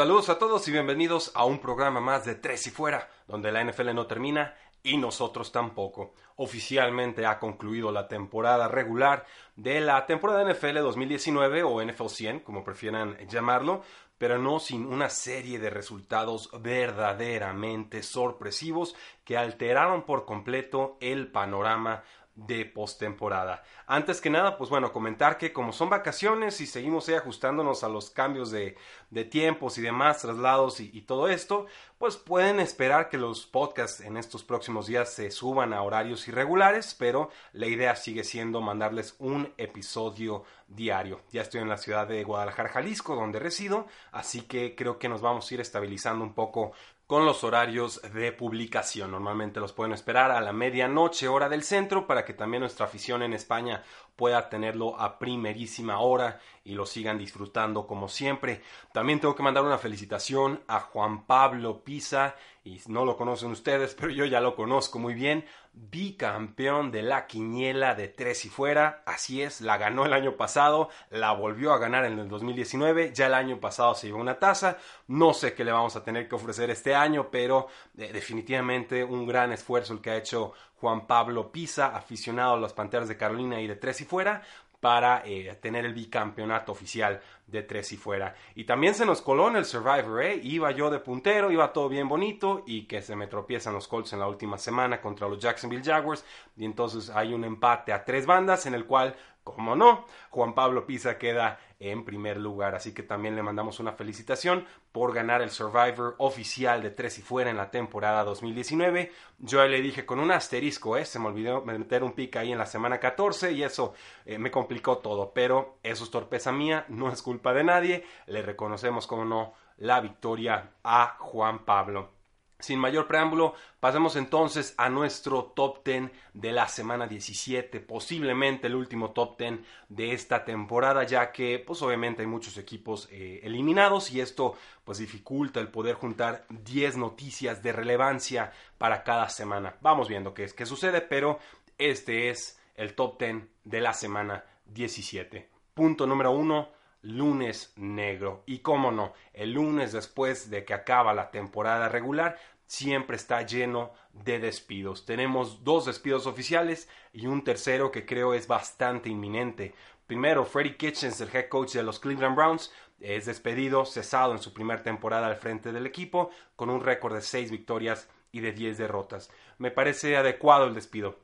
Saludos a todos y bienvenidos a un programa más de Tres y Fuera, donde la NFL no termina y nosotros tampoco. Oficialmente ha concluido la temporada regular de la temporada NFL 2019 o NFL 100, como prefieran llamarlo, pero no sin una serie de resultados verdaderamente sorpresivos que alteraron por completo el panorama de postemporada. Antes que nada, pues bueno, comentar que como son vacaciones y seguimos ahí ajustándonos a los cambios de, de tiempos y demás, traslados y, y, todo esto, pues pueden esperar que los podcasts en estos próximos días se suban a horarios irregulares, pero la idea sigue siendo mandarles un episodio diario. Ya estoy en la ciudad de Guadalajara, Jalisco, donde resido, así que creo que nos vamos a ir estabilizando un poco con los horarios de publicación. Normalmente los pueden esperar a la medianoche hora del centro para que también nuestra afición en España pueda tenerlo a primerísima hora y lo sigan disfrutando como siempre. También tengo que mandar una felicitación a Juan Pablo Pisa y no lo conocen ustedes, pero yo ya lo conozco muy bien, bicampeón de la quiniela de tres y fuera, así es, la ganó el año pasado, la volvió a ganar en el 2019, ya el año pasado se llevó una taza, no sé qué le vamos a tener que ofrecer este año, pero eh, definitivamente un gran esfuerzo el que ha hecho Juan Pablo Pisa, aficionado a las Panteras de Carolina y de tres y fuera, para eh, tener el bicampeonato oficial de tres y fuera. Y también se nos coló en el Survivor, ¿eh? Iba yo de puntero, iba todo bien bonito y que se me tropiezan los Colts en la última semana contra los Jacksonville Jaguars. Y entonces hay un empate a tres bandas en el cual como no, Juan Pablo Pisa queda en primer lugar. Así que también le mandamos una felicitación por ganar el Survivor oficial de Tres y Fuera en la temporada 2019. Yo le dije con un asterisco, ¿eh? se me olvidó meter un pick ahí en la semana 14 y eso eh, me complicó todo. Pero eso es torpeza mía, no es culpa de nadie. Le reconocemos, como no, la victoria a Juan Pablo. Sin mayor preámbulo, pasemos entonces a nuestro top 10 de la semana 17, posiblemente el último top 10 de esta temporada, ya que pues obviamente hay muchos equipos eh, eliminados y esto pues dificulta el poder juntar 10 noticias de relevancia para cada semana. Vamos viendo qué, qué sucede, pero este es el top 10 de la semana 17. Punto número 1 lunes negro. Y cómo no, el lunes después de que acaba la temporada regular, siempre está lleno de despidos. Tenemos dos despidos oficiales y un tercero que creo es bastante inminente. Primero, Freddie Kitchens, el head coach de los Cleveland Browns, es despedido, cesado en su primera temporada al frente del equipo, con un récord de 6 victorias y de 10 derrotas. Me parece adecuado el despido.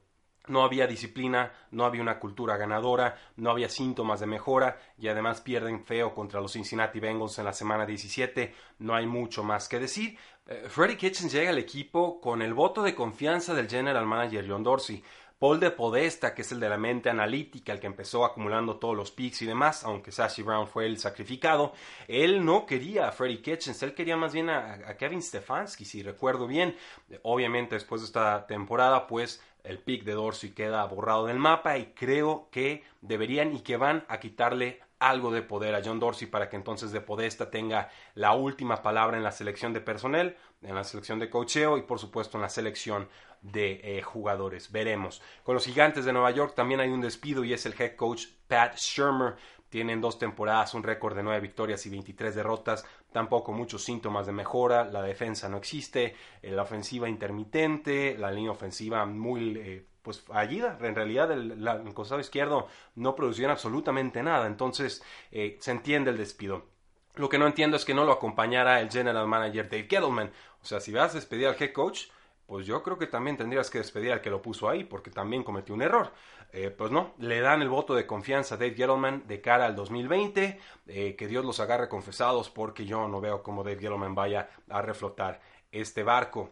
No había disciplina, no había una cultura ganadora, no había síntomas de mejora y además pierden feo contra los Cincinnati Bengals en la semana 17. No hay mucho más que decir. Eh, Freddie Kitchens llega al equipo con el voto de confianza del general manager John Dorsey. Paul de Podesta, que es el de la mente analítica, el que empezó acumulando todos los picks y demás, aunque Sashi Brown fue el sacrificado, él no quería a Freddie Kitchens, él quería más bien a, a Kevin Stefanski, si recuerdo bien. Obviamente después de esta temporada, pues el pick de Dorsey queda borrado del mapa y creo que deberían y que van a quitarle algo de poder a John Dorsey para que entonces de Podesta tenga la última palabra en la selección de personal, en la selección de cocheo y por supuesto en la selección de eh, jugadores. Veremos. Con los gigantes de Nueva York también hay un despido y es el head coach Pat Shermer. Tienen dos temporadas, un récord de nueve victorias y 23 derrotas. Tampoco muchos síntomas de mejora. La defensa no existe. Eh, la ofensiva intermitente. La línea ofensiva muy eh, pues fallida. En realidad el, costado izquierdo no producían absolutamente nada. Entonces se entiende el despido. Lo que no entiendo es que no lo acompañara el general manager Dave Gettleman. O sea, si vas a despedir al head coach, pues yo creo que también tendrías que despedir al que lo puso ahí, porque también cometió un error. Eh, pues no, le dan el voto de confianza a Dave Gettleman de cara al 2020, eh, que Dios los agarre confesados, porque yo no veo cómo Dave Gettleman vaya a reflotar este barco.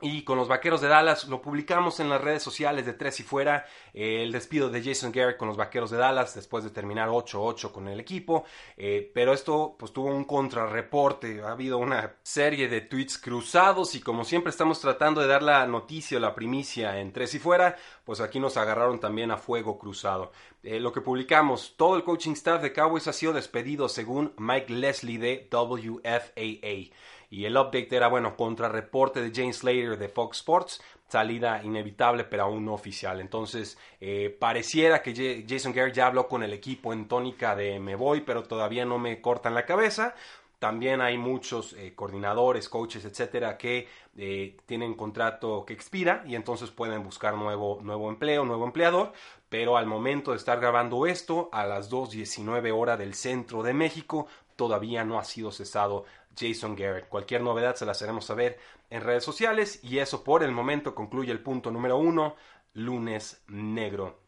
Y con los Vaqueros de Dallas lo publicamos en las redes sociales de Tres y Fuera, el despido de Jason Garrett con los Vaqueros de Dallas después de terminar 8-8 con el equipo, eh, pero esto pues tuvo un contrarreporte, ha habido una serie de tweets cruzados y como siempre estamos tratando de dar la noticia o la primicia en Tres y Fuera, pues aquí nos agarraron también a fuego cruzado. Eh, lo que publicamos, todo el coaching staff de Cowboys ha sido despedido según Mike Leslie de WFAA. Y el update era, bueno, contra reporte de James Slater de Fox Sports, salida inevitable pero aún no oficial. Entonces, eh, pareciera que Jason Garrett ya habló con el equipo en tónica de me voy, pero todavía no me cortan la cabeza. También hay muchos eh, coordinadores, coaches, etcétera, que eh, tienen contrato que expira y entonces pueden buscar nuevo, nuevo empleo, nuevo empleador. Pero al momento de estar grabando esto, a las 2.19 horas del centro de México, todavía no ha sido cesado Jason Garrett. Cualquier novedad se las haremos saber en redes sociales y eso por el momento concluye el punto número uno, lunes negro.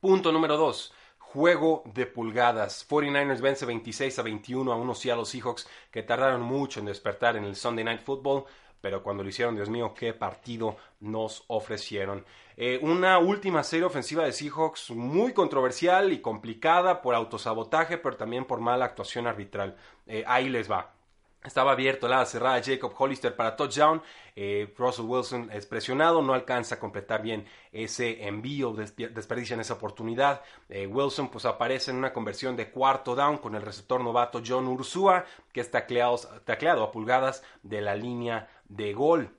Punto número dos. Juego de pulgadas. 49ers vence 26 a 21 a unos Seattle Seahawks que tardaron mucho en despertar en el Sunday Night Football, pero cuando lo hicieron, Dios mío, qué partido nos ofrecieron. Eh, una última serie ofensiva de Seahawks muy controversial y complicada por autosabotaje, pero también por mala actuación arbitral. Eh, ahí les va. Estaba abierto la cerrada Jacob Hollister para touchdown. Eh, Russell Wilson es presionado, no alcanza a completar bien ese envío, desperdicia en esa oportunidad. Wilson pues aparece en una conversión de cuarto down con el receptor novato John Ursua, que está tacleado, a pulgadas de la línea de gol.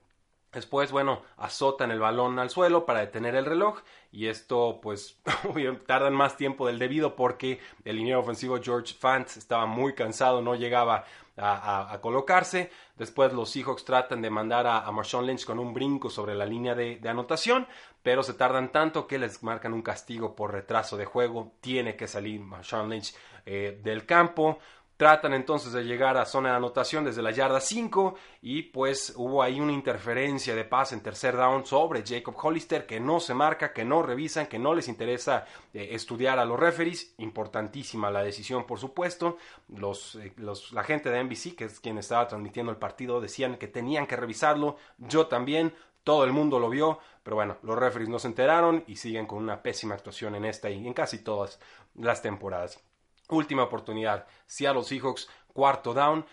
Después, bueno, azotan el balón al suelo para detener el reloj y esto pues tardan más tiempo del debido porque el liniero ofensivo George Fant estaba muy cansado, no llegaba a, colocarse. Después los Seahawks tratan de mandar a, Marshawn Lynch con un brinco sobre la línea de, anotación, pero se tardan tanto que les marcan un castigo por retraso de juego. Tiene que salir Marshawn Lynch eh, del campo. Tratan entonces de llegar a zona de anotación desde la yarda 5 y pues hubo ahí una interferencia de pase en tercer down sobre Jacob Hollister que no se marca, que no revisan, que no les interesa eh, estudiar a los referees. Importantísima la decisión, por supuesto. Los, eh, la gente de NBC, que es quien estaba transmitiendo el partido, decían que tenían que revisarlo. Yo también. Todo el mundo lo vio, pero bueno, los referees no se enteraron y siguen con una pésima actuación en esta y en casi todas las temporadas. Última oportunidad. Seattle Seahawks, cuarto down,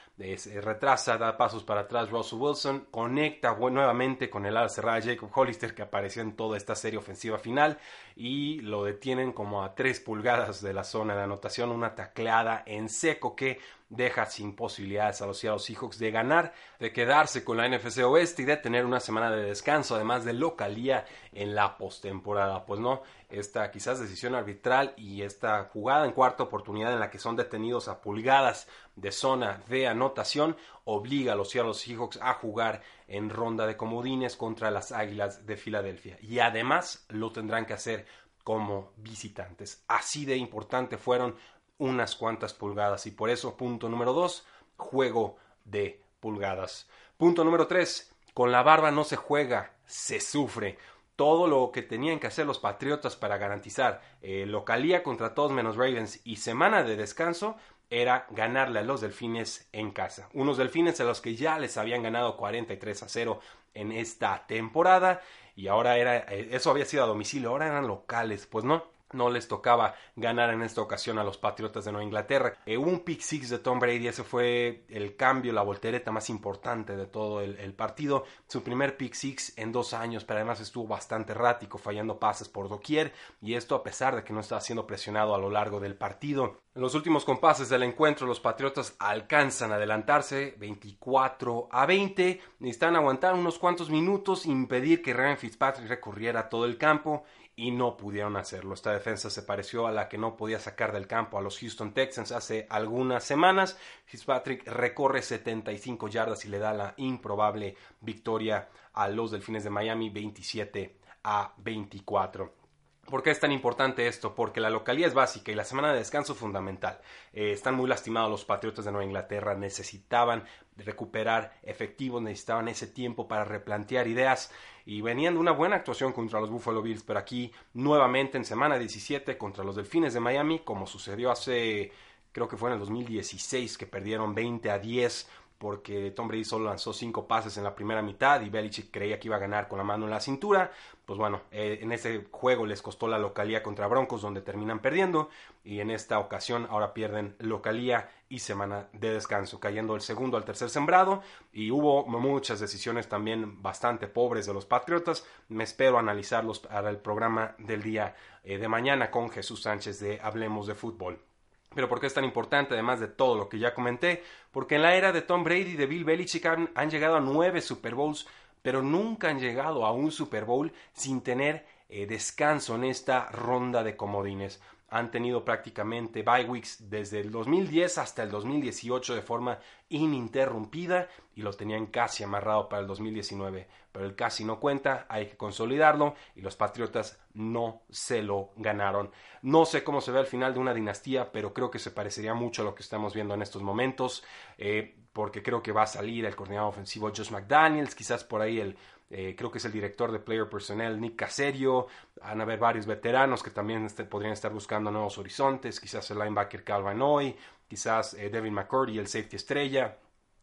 retrasa, da pasos para atrás Russell Wilson, conecta nuevamente con el ala cerrada Jacob Hollister que apareció en toda esta serie ofensiva final y lo detienen como a tres pulgadas de la zona de anotación, una tacleada en seco que deja sin posibilidades a los Seattle Seahawks de ganar, de quedarse con la NFC Oeste y de tener una semana de descanso, además de localía en la postemporada. Pues no, esta quizás decisión arbitral y esta jugada en cuarta oportunidad en la que son detenidos a pulgadas de zona de anotación obliga a los Seattle Seahawks a jugar en ronda de comodines contra las Águilas de Filadelfia y además lo tendrán que hacer como visitantes. Así de importante fueron unas cuantas pulgadas y por eso punto número dos, juego de pulgadas. Punto número tres, con la barba no se juega, se sufre. Todo lo que tenían que hacer los Patriotas para garantizar eh, localía contra todos menos Ravens y semana de descanso era ganarle a los Delfines en casa. Unos Delfines a los que ya les habían ganado 43 a 0 en esta temporada y ahora era eh, eso había sido a domicilio, ahora eran locales, pues no no les tocaba ganar en esta ocasión a los Patriotas de Nueva Inglaterra. Eh, un pick six de Tom Brady, ese fue el cambio, la voltereta más importante de todo el, partido. Su primer pick six en dos años, pero además estuvo bastante errático, fallando pases por doquier, y esto a pesar de que no estaba siendo presionado a lo largo del partido. En los últimos compases del encuentro, los Patriotas alcanzan a adelantarse 24 a 20. Necesitan aguantar unos cuantos minutos, impedir que Ryan Fitzpatrick recurriera a todo el campo y no pudieron hacerlo. Esta defensa se pareció a la que no podía sacar del campo a los Houston Texans hace algunas semanas. Fitzpatrick recorre 75 yardas y le da la improbable victoria a los Delfines de Miami 27 a 24. ¿Por qué es tan importante esto? Porque la localidad es básica y la semana de descanso fundamental. Eh, están muy lastimados los Patriotas de Nueva Inglaterra, necesitaban recuperar efectivos, necesitaban ese tiempo para replantear ideas y venían de una buena actuación contra los Buffalo Bills, pero aquí nuevamente en semana 17 contra los Delfines de Miami, como sucedió hace, creo que fue en el 2016, que perdieron 20 a 10 porque Tom Brady solo lanzó cinco pases en la primera mitad y Belichick creía que iba a ganar con la mano en la cintura. Pues bueno, eh, en ese juego les costó la localía contra Broncos donde terminan perdiendo y en esta ocasión ahora pierden localía y semana de descanso, cayendo el segundo al tercer sembrado y hubo muchas decisiones también bastante pobres de los Patriotas. Me espero analizarlos para el programa del día eh, de mañana con Jesús Sánchez de Hablemos de Fútbol. Pero ¿por qué es tan importante, además de todo lo que ya comenté? Porque en la era de Tom Brady y de Bill Belichick han, llegado a nueve Super Bowls, pero nunca han llegado a un Super Bowl sin tener eh, descanso en esta ronda de comodines han tenido prácticamente bye weeks desde el 2010 hasta el 2018 de forma ininterrumpida y lo tenían casi amarrado para el 2019. Pero el casi no cuenta, hay que consolidarlo y los Patriotas no se lo ganaron. No sé cómo se ve al final de una dinastía, pero creo que se parecería mucho a lo que estamos viendo en estos momentos, eh, porque creo que va a salir el coordinador ofensivo Josh McDaniels, quizás por ahí el eh, creo que es el director de Player Personnel, Nick Caserio. Van a haber varios veteranos que también este, podrían estar buscando nuevos horizontes. Quizás el linebacker Calvin Hoy, quizás eh, Devin McCurdy, el safety estrella.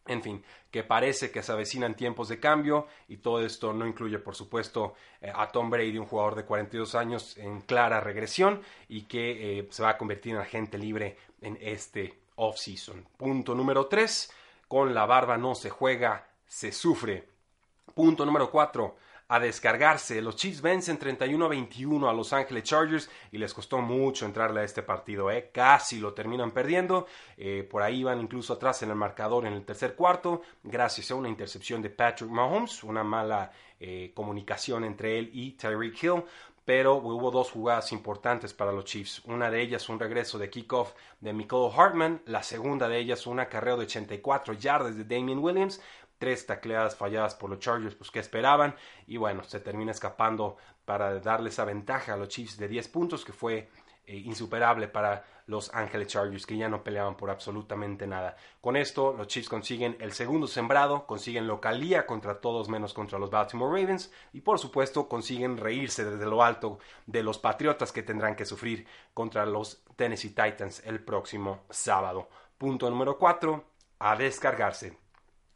En fin, que parece que se avecinan tiempos de cambio y todo esto no incluye, por supuesto, eh, a Tom Brady, un jugador de 42 años en clara regresión y que se va a convertir en agente libre en este offseason. Punto número 3. Con la barba no se juega, se sufre. Punto número 4. A descargarse. Los Chiefs vencen 31 a 21 a Los Ángeles Chargers y les costó mucho entrarle a este partido. ¿eh? Casi lo terminan perdiendo. Eh, por ahí van incluso atrás en el marcador en el tercer cuarto. Gracias a una intercepción de Patrick Mahomes. Una mala eh, comunicación entre él y Tyreek Hill pero hubo dos jugadas importantes para los Chiefs. Una de ellas un regreso de kickoff de Michael Hartman, la segunda de ellas un acarreo de 84 yardas de Damien Williams, tres tacleadas falladas por los Chargers, pues que esperaban, y bueno, se termina escapando para darle esa ventaja a los Chiefs de 10 puntos, que fue eh, insuperable para los Ángeles Chargers, que ya no peleaban por absolutamente nada. Con esto, los Chiefs consiguen el segundo sembrado, consiguen localía contra todos menos contra los Baltimore Ravens, y por supuesto consiguen reírse desde lo alto de los Patriotas que tendrán que sufrir contra los Tennessee Titans el próximo sábado. Punto número 4, a descargarse.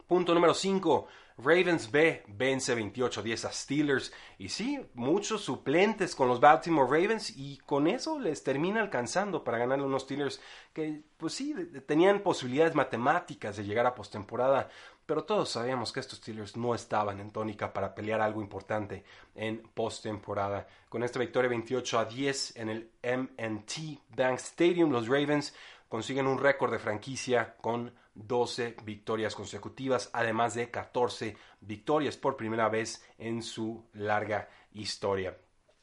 Punto número 5. Ravens B vence 28-10 a Steelers. Y sí, muchos suplentes con los Baltimore Ravens y con eso les termina alcanzando para ganarle unos Steelers que, pues sí, tenían posibilidades matemáticas de llegar a postemporada. Pero todos sabíamos que estos Steelers no estaban en tónica para pelear algo importante en postemporada. Con esta victoria 28 a 10 en el MT Bank Stadium, los Ravens consiguen un récord de franquicia con 12 victorias consecutivas, además de 14 victorias por primera vez en su larga historia.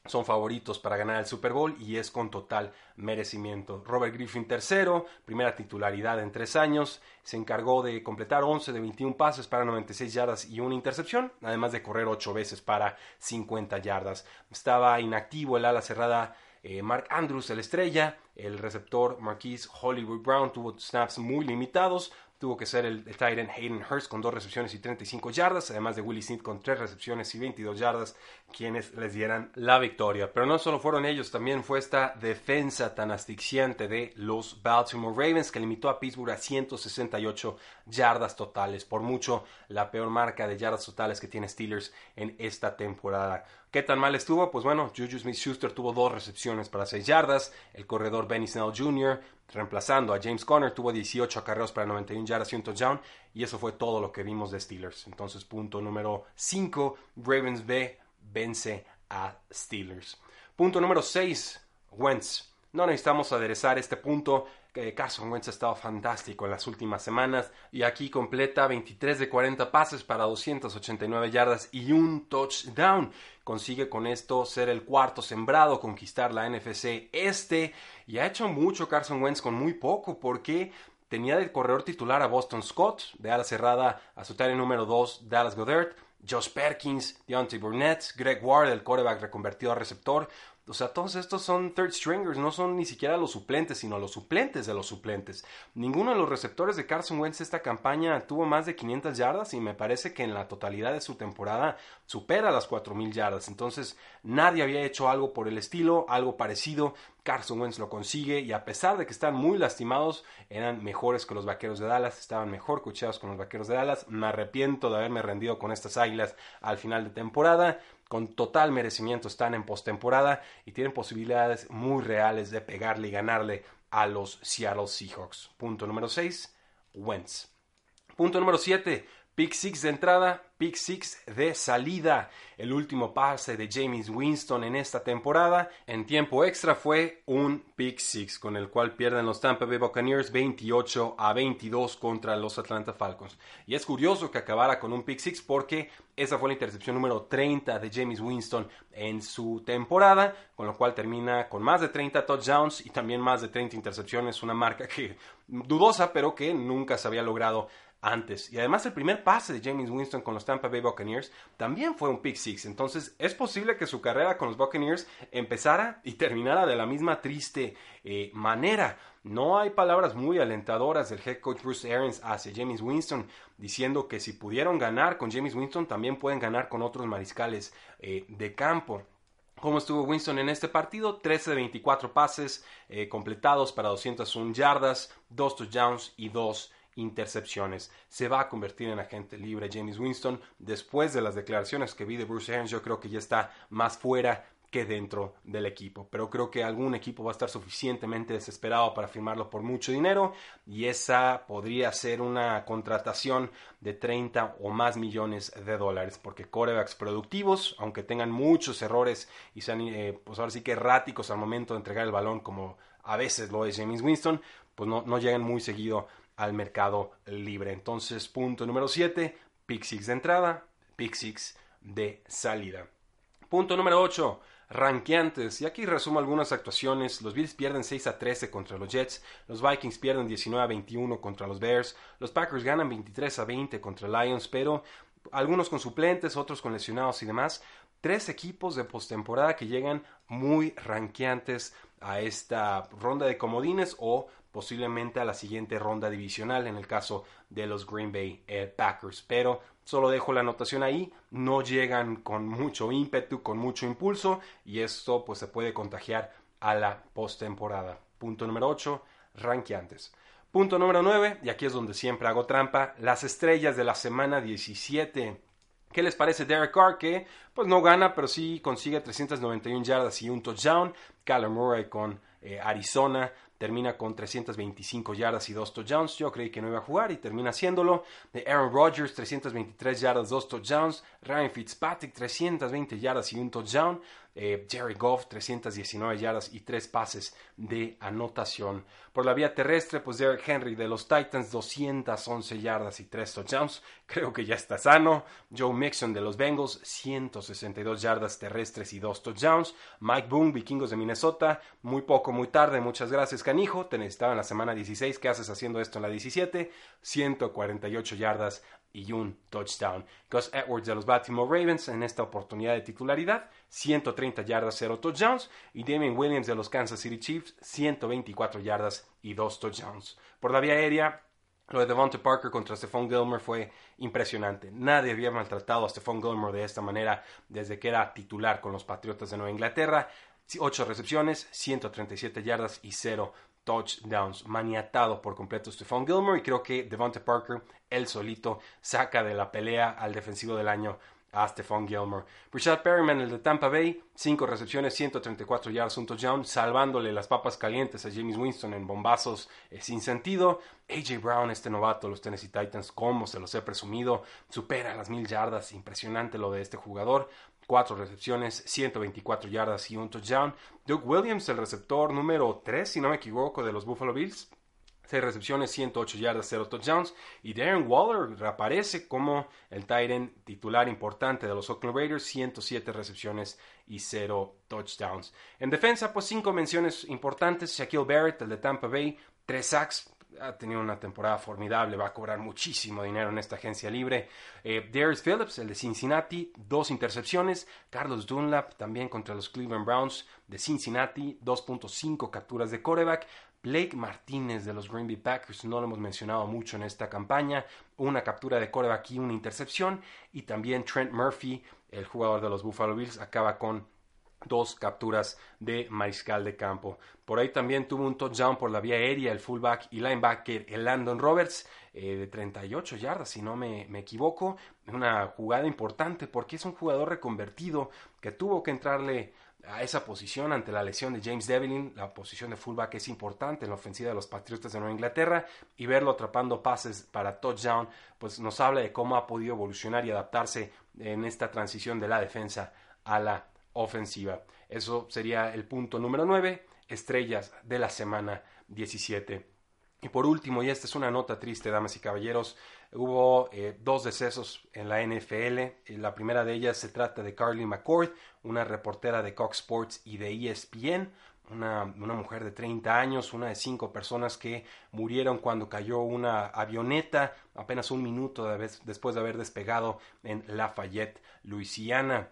Son favoritos para ganar el Super Bowl y es con total merecimiento. Robert Griffin tercero, primera titularidad en tres años, se encargó de completar 11 de 21 pases para 96 yardas y una intercepción, además de correr 8 veces para 50 yardas. Estaba inactivo el ala cerrada eh, Mark Andrews, el estrella, el receptor Marquise Hollywood Brown tuvo snaps muy limitados, tuvo que ser el, Titan Hayden Hurst con dos recepciones y 35 yardas, además de Willie Smith con tres recepciones y 22 yardas, quienes les dieran la victoria. Pero no solo fueron ellos, también fue esta defensa tan asfixiante de los Baltimore Ravens que limitó a Pittsburgh a 168 yardas totales, por mucho la peor marca de yardas totales que tiene Steelers en esta temporada. ¿Qué tan mal estuvo? Pues bueno, Juju Smith-Schuster tuvo dos recepciones para 6 yardas, el corredor Benny Snell Jr., reemplazando a James Conner, tuvo 18 acarreos para 91 yardas y un touchdown, y eso fue todo lo que vimos de Steelers. Entonces, punto número 5, Ravens B vence a Steelers. Punto número 6, Wentz. No necesitamos aderezar este punto Carson Wentz ha estado fantástico en las últimas semanas. Y aquí completa 23 de 40 pases para 289 yardas y un touchdown. Consigue con esto ser el cuarto sembrado, conquistar la NFC este. Y ha hecho mucho Carson Wentz con muy poco porque tenía de corredor titular a Boston Scott, de ala cerrada a su tarea número 2 Dallas Goddard, Josh Perkins, Deontay Burnett, Greg Ward, el quarterback reconvertido a receptor, O sea, todos estos son third stringers, no son ni siquiera los suplentes, sino los suplentes de los suplentes. Ninguno de los receptores de Carson Wentz esta campaña tuvo más de 500 yardas y me parece que en la totalidad de su temporada supera las 4000 yardas. Entonces, nadie había hecho algo por el estilo, algo parecido. Carson Wentz lo consigue y a pesar de que están muy lastimados, eran mejores que los Vaqueros de Dallas, estaban mejor cocheados con los Vaqueros de Dallas. Me arrepiento de haberme rendido con estas Águilas al final de temporada con total merecimiento están en postemporada y tienen posibilidades muy reales de pegarle y ganarle a los Seattle Seahawks. Punto número 6, Wentz. Punto número 7, Pick Six de entrada, Pick Six de salida. El último pase de James Winston en esta temporada en tiempo extra fue un Pick Six, con el cual pierden los Tampa Bay Buccaneers 28 a 22 contra los Atlanta Falcons. Y es curioso que acabara con un Pick Six porque esa fue la intercepción número 30 de James Winston en su temporada, con lo cual termina con más de 30 touchdowns y también más de 30 intercepciones, una marca que dudosa, pero que nunca se había logrado antes. Y además el primer pase de James Winston con los Tampa Bay Buccaneers también fue un pick six. Entonces es posible que su carrera con los Buccaneers empezara y terminara de la misma triste eh, manera. No hay palabras muy alentadoras del head coach Bruce Arians hacia James Winston, diciendo que si pudieron ganar con James Winston, también pueden ganar con otros mariscales eh, de campo. ¿Cómo estuvo Winston en este partido? 13 de 24 pases eh, completados para 201 yardas, 2 touchdowns y 2 intercepciones. Se va a convertir en agente libre James Winston. Después de las declaraciones que vi de Bruce Arians, yo creo que ya está más fuera que dentro del equipo. Pero creo que algún equipo va a estar suficientemente desesperado para firmarlo por mucho dinero y esa podría ser una contratación de 30 o más millones de dólares porque corebacks productivos, aunque tengan muchos errores y sean eh, pues ahora sí que erráticos al momento de entregar el balón como a veces lo es James Winston, pues no, no llegan muy seguido al mercado libre. Entonces, punto número 7, pick de entrada, pick de salida. Punto número 8, ranqueantes. Y aquí resumo algunas actuaciones. Los Bills pierden 6 a 13 contra los Jets. Los Vikings pierden 19 a 21 contra los Bears. Los Packers ganan 23 a 20 contra Lions, pero algunos con suplentes, otros con lesionados y demás. Tres equipos de postemporada que llegan muy ranqueantes a esta ronda de comodines o posiblemente a la siguiente ronda divisional en el caso de los Green Bay eh, Packers. Pero solo dejo la anotación ahí, no llegan con mucho ímpetu, con mucho impulso y esto pues se puede contagiar a la postemporada. Punto número 8, ranqueantes. Punto número 9, y aquí es donde siempre hago trampa, las estrellas de la semana 17. ¿Qué les parece Derek Carr que pues no gana, pero sí consigue 391 yardas y un touchdown? Kyler Murray con eh, Arizona termina con 325 yardas y 2 touchdowns. Yo creí que no iba a jugar y termina haciéndolo. De Aaron Rodgers, 323 yardas, 2 touchdowns. Ryan Fitzpatrick, 320 yardas y un touchdown. Eh, Jerry Goff, 319 yardas y 3 pases de anotación. Por la vía terrestre, pues Derek Henry de los Titans, 211 yardas y 3 touchdowns. Creo que ya está sano. Joe Mixon de los Bengals, 162 yardas terrestres y 2 touchdowns. Mike Boone, vikingos de Minnesota, muy poco, muy tarde. Muchas gracias, canijo. Te necesitaba en la semana 16. ¿Qué haces haciendo esto en la 17? 148 yardas y un touchdown. Gus Edwards de los Baltimore Ravens en esta oportunidad de titularidad, 130 yardas, 0 touchdowns. Y Damien Williams de los Kansas City Chiefs, 124 yardas y 2 touchdowns. Por la vía aérea, lo de Devonta Parker contra Stephon Gilmore fue impresionante. Nadie había maltratado a Stephon Gilmore de esta manera desde que era titular con los Patriotas de Nueva Inglaterra. 8 recepciones, 137 yardas y 0 touchdowns, maniatado por completo Stephon Gilmore y creo que Devonta Parker, él solito, saca de la pelea al defensivo del año a Stephon Gilmore. Richard Perryman, el de Tampa Bay, 5 recepciones, 134 yardas, un touchdown, salvándole las papas calientes a James Winston en bombazos eh, sin sentido. AJ Brown, este novato, los Tennessee Titans, como se los he presumido, supera las mil yardas, impresionante lo de este jugador. 4 recepciones, 124 yardas y un touchdown. Doug Williams, el receptor número 3, si no me equivoco, de los Buffalo Bills. 6 recepciones, 108 yardas, 0 touchdowns. Y Darren Waller reaparece como el Titan titular importante de los Oakland Raiders, 107 recepciones y 0 touchdowns. En defensa, pues 5 menciones importantes. Shaquille Barrett, el de Tampa Bay, 3 sacks, ha tenido una temporada formidable, va a cobrar muchísimo dinero en esta agencia libre. Eh, Darius Phillips, el de Cincinnati, dos intercepciones. Carlos Dunlap, también contra los Cleveland Browns de Cincinnati, 2.5 capturas de coreback. Blake Martínez de los Green Bay Packers, no lo hemos mencionado mucho en esta campaña, una captura de coreback y una intercepción. Y también Trent Murphy, el jugador de los Buffalo Bills, acaba con dos capturas de mariscal de campo. Por ahí también tuvo un touchdown por la vía aérea el fullback y linebacker el Landon Roberts eh, de 38 yardas, si no me, me, equivoco. Una jugada importante porque es un jugador reconvertido que tuvo que entrarle a esa posición ante la lesión de James Devlin. La posición de fullback es importante en la ofensiva de los Patriotas de Nueva Inglaterra y verlo atrapando pases para touchdown, pues nos habla de cómo ha podido evolucionar y adaptarse en esta transición de la defensa a la ofensiva. Eso sería el punto número 9, estrellas de la semana 17. Y por último, y esta es una nota triste, damas y caballeros, hubo eh, dos decesos en la NFL. La primera de ellas se trata de Carly McCord, una reportera de Cox Sports y de ESPN, una, una, mujer de 30 años, una de cinco personas que murieron cuando cayó una avioneta apenas un minuto después de haber despegado en Lafayette, Luisiana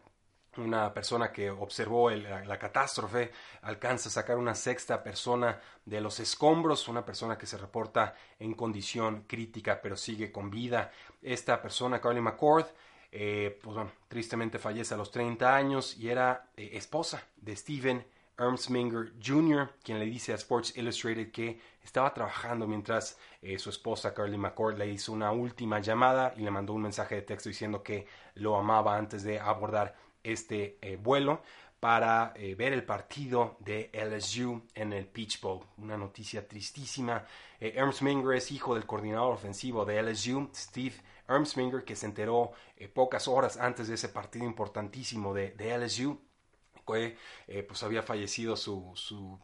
una persona que observó la, catástrofe alcanza a sacar una sexta persona de los escombros, una persona que se reporta en condición crítica pero sigue con vida. Esta persona, Carly McCord, eh, pues bueno, tristemente fallece a los 30 años y era eh, esposa de Steven Ermsminger Jr., quien le dice a Sports Illustrated que estaba trabajando mientras eh, su esposa Carly McCord le hizo una última llamada y le mandó un mensaje de texto diciendo que lo amaba antes de abordar este eh, vuelo para eh, ver el partido de LSU en el Peach Bowl. Una noticia tristísima. Eh, Ermsminger es hijo del coordinador ofensivo de LSU, Steve Ermsminger, que se enteró pocas horas antes de ese partido importantísimo de, LSU. Pues había fallecido su, su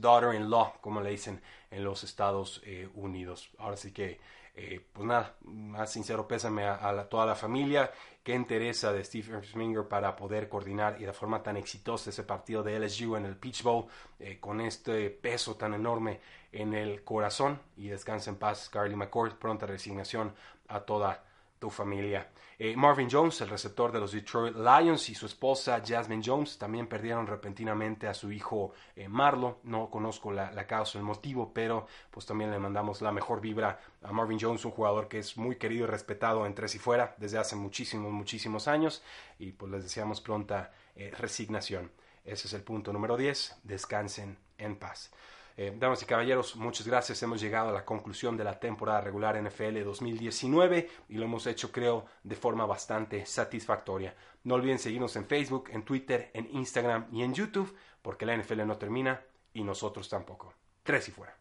daughter-in-law, como le dicen en los Estados Unidos. Ahora sí que eh, pues nada, más sincero pésame a, toda la familia. Que interesa de Steve Ersminger para poder coordinar y de forma tan exitosa ese partido de LSU en el Peach Bowl eh, con este peso tan enorme en el corazón y descansa en paz Carly McCord, pronta resignación a toda tu familia. Eh, Marvin Jones, el receptor de los Detroit Lions, y su esposa Jasmine Jones también perdieron repentinamente a su hijo eh, Marlo. No conozco la, la, causa, el motivo, pero pues también le mandamos la mejor vibra a Marvin Jones, un jugador que es muy querido y respetado en tres y fuera desde hace muchísimos, muchísimos años. Y pues les deseamos pronta eh, resignación. Ese es el punto número 10. Descansen en paz. Eh, damas y caballeros, muchas gracias. Hemos llegado a la conclusión de la temporada regular NFL 2019 y lo hemos hecho, creo, de forma bastante satisfactoria. No olviden seguirnos en Facebook, en Twitter, en Instagram y en YouTube, porque la NFL no termina y nosotros tampoco. Tres y fuera.